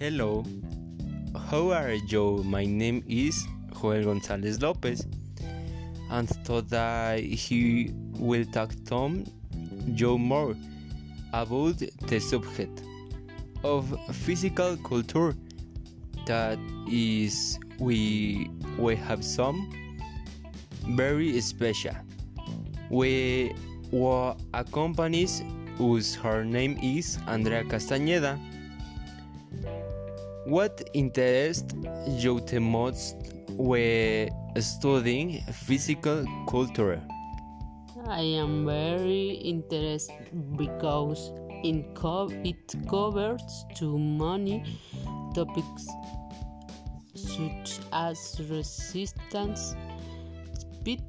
Hello, how are you? My name is Joel Gonzalez Lopez, and today he will talk to you more about the subject of physical culture. That is, we we have some very special. We were accompanies us. Her name is Andrea Castañeda. What interests you the most when studying physical culture? I am very interested because in co- it covers too many topics such as resistance, speed,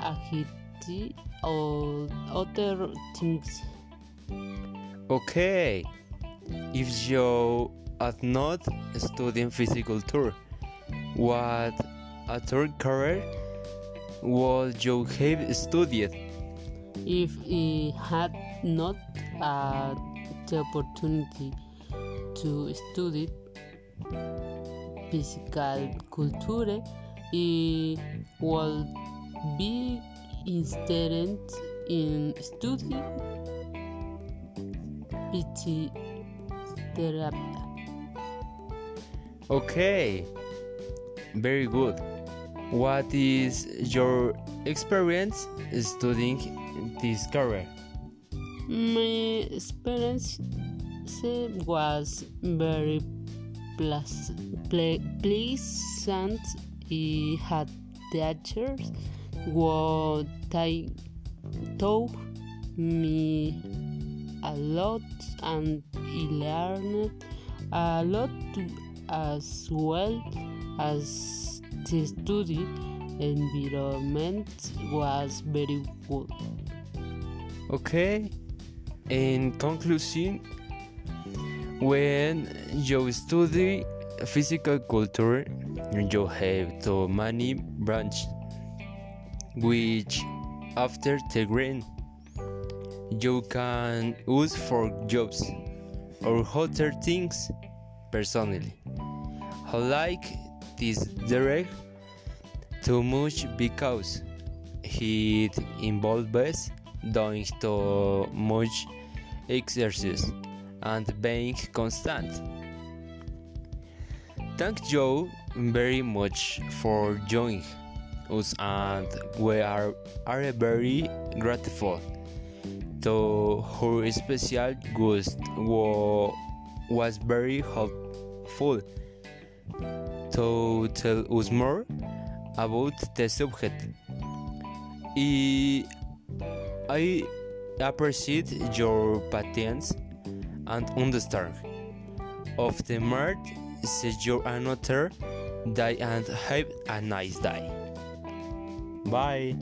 agility, or other things. Okay, if you are not studying physical culture, what third career would you have studied? If I had not had the opportunity to study physical culture, I would be interested in studying PT therapy. Okay, very good. What is your experience studying this career? My experience eh, was very pleasant. I had teachers who they taught me a lot and I learned a lot as well as the study environment was very good. Okay, in conclusion, when you study physical culture, you have to many branches, which after the grade you can use for jobs or other things personally. I like this direct too much because it involves doing too much exercise and being constant. Thank you very much for joining us and we are, are very grateful to her special guest who was very helpful to tell us more about the subject. I, I appreciate your patience and understanding of the matter. See you another day and have a nice day. Bye.